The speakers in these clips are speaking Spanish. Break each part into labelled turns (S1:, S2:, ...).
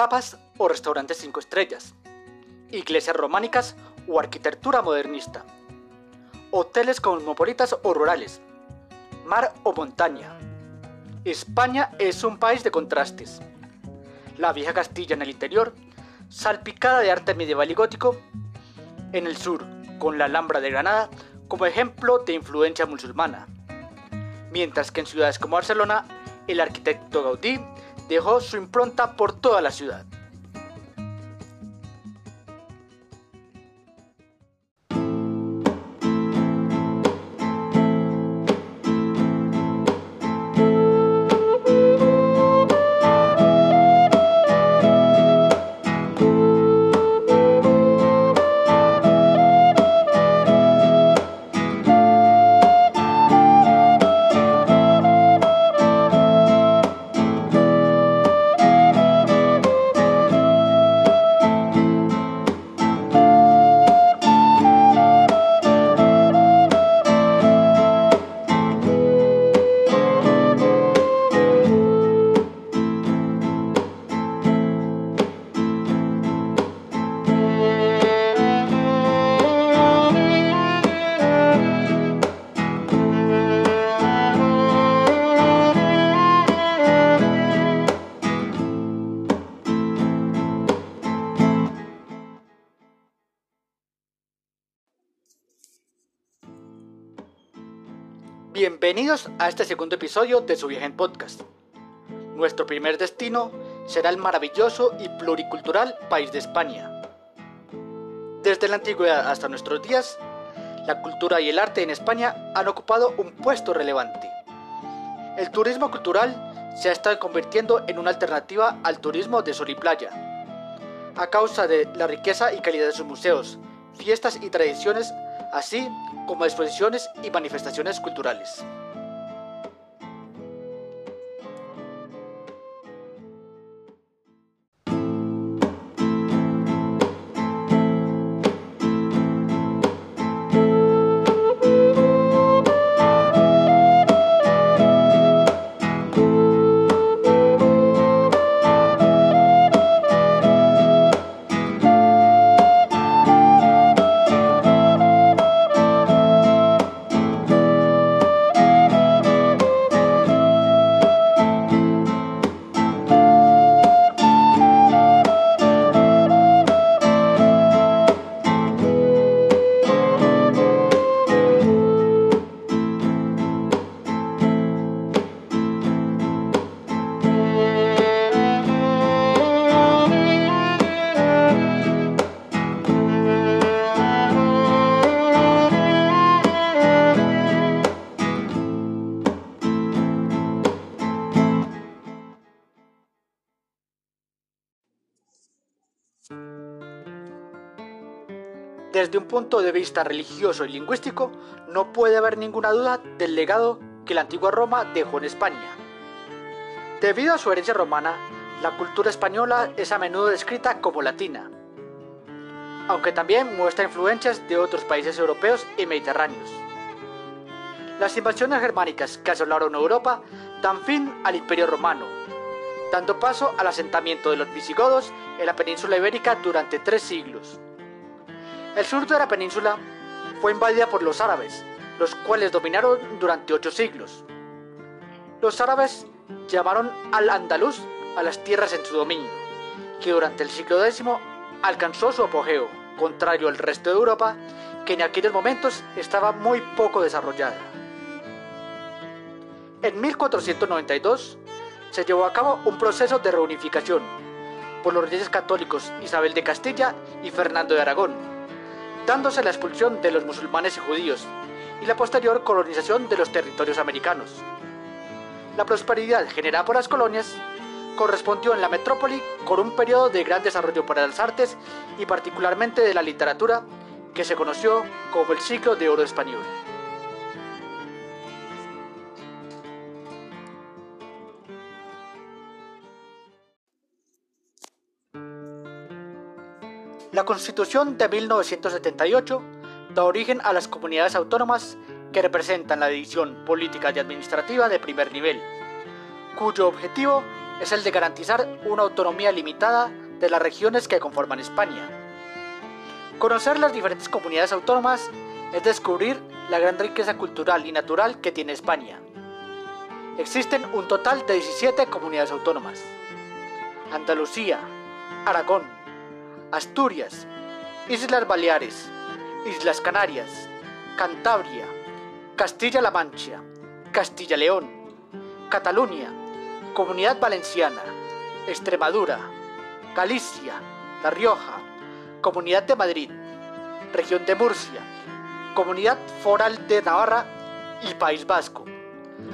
S1: tapas o restaurantes cinco estrellas, iglesias románicas o arquitectura modernista, hoteles cosmopolitas o rurales, mar o montaña. España es un país de contrastes. La vieja Castilla en el interior, salpicada de arte medieval y gótico, en el sur, con la Alhambra de Granada como ejemplo de influencia musulmana, mientras que en ciudades como Barcelona, el arquitecto Gaudí dejó su impronta por toda la ciudad. Bienvenidos a este segundo episodio de su viaje en podcast. Nuestro primer destino será el maravilloso y pluricultural país de España. Desde la antigüedad hasta nuestros días, la cultura y el arte en España han ocupado un puesto relevante. El turismo cultural se ha estado convirtiendo en una alternativa al turismo de sol y playa, a causa de la riqueza y calidad de sus museos, fiestas y tradiciones, así como exposiciones y manifestaciones culturales. Desde un punto de vista religioso y lingüístico, no puede haber ninguna duda del legado que la antigua Roma dejó en España. Debido a su herencia romana, la cultura española es a menudo descrita como latina, aunque también muestra influencias de otros países europeos y mediterráneos. Las invasiones germánicas que asolaron Europa dan fin al Imperio Romano, dando paso al asentamiento de los visigodos en la península ibérica durante tres siglos. El sur de la península fue invadida por los árabes, los cuales dominaron durante ocho siglos. Los árabes llamaron al andaluz a las tierras en su dominio, que durante el siglo X alcanzó su apogeo, contrario al resto de Europa, que en aquellos momentos estaba muy poco desarrollada. En 1492 se llevó a cabo un proceso de reunificación por los reyes católicos Isabel de Castilla y Fernando de Aragón, dándose la expulsión de los musulmanes y judíos y la posterior colonización de los territorios americanos. La prosperidad generada por las colonias correspondió en la metrópoli con un periodo de gran desarrollo para las artes y particularmente de la literatura que se conoció como el siglo de oro español. La Constitución de 1978 da origen a las comunidades autónomas que representan la división política y administrativa de primer nivel, cuyo objetivo es el de garantizar una autonomía limitada de las regiones que conforman España. Conocer las diferentes comunidades autónomas es descubrir la gran riqueza cultural y natural que tiene España. Existen un total de 17 comunidades autónomas. Andalucía, Aragón, Asturias, Islas Baleares, Islas Canarias, Cantabria, Castilla-La Mancha, Castilla-León, Cataluña, Comunidad Valenciana, Extremadura, Galicia, La Rioja, Comunidad de Madrid, Región de Murcia, Comunidad Foral de Navarra y País Vasco,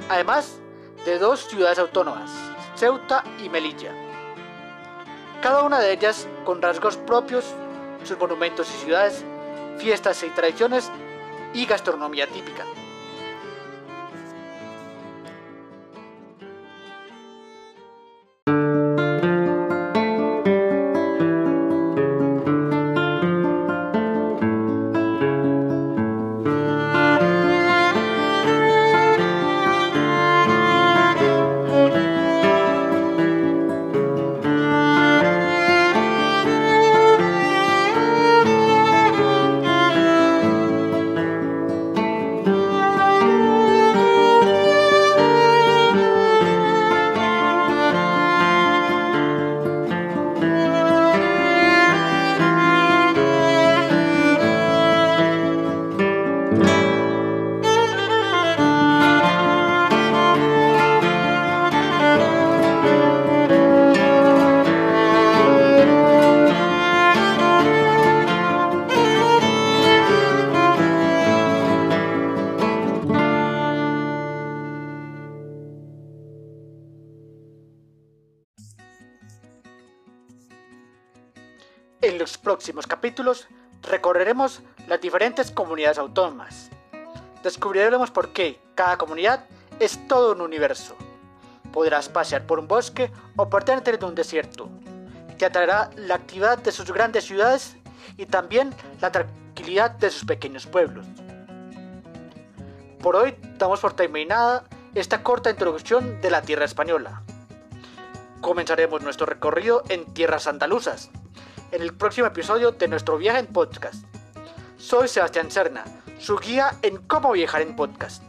S1: además de dos ciudades autónomas, Ceuta y Melilla. Cada una de ellas con rasgos propios, sus monumentos y ciudades, fiestas y tradiciones y gastronomía típica. Los próximos capítulos recorreremos las diferentes comunidades autónomas. Descubriremos por qué cada comunidad es todo un universo. Podrás pasear por un bosque o pertenerte en un desierto. Te atraerá la actividad de sus grandes ciudades y también la tranquilidad de sus pequeños pueblos. Por hoy damos por terminada esta corta introducción de la tierra española. Comenzaremos nuestro recorrido en tierras andaluzas en el próximo episodio de nuestro viaje en podcast. Soy Sebastián Serna, su guía en cómo viajar en podcast.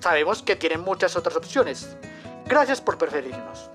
S1: Sabemos que tienen muchas otras opciones. Gracias por preferirnos.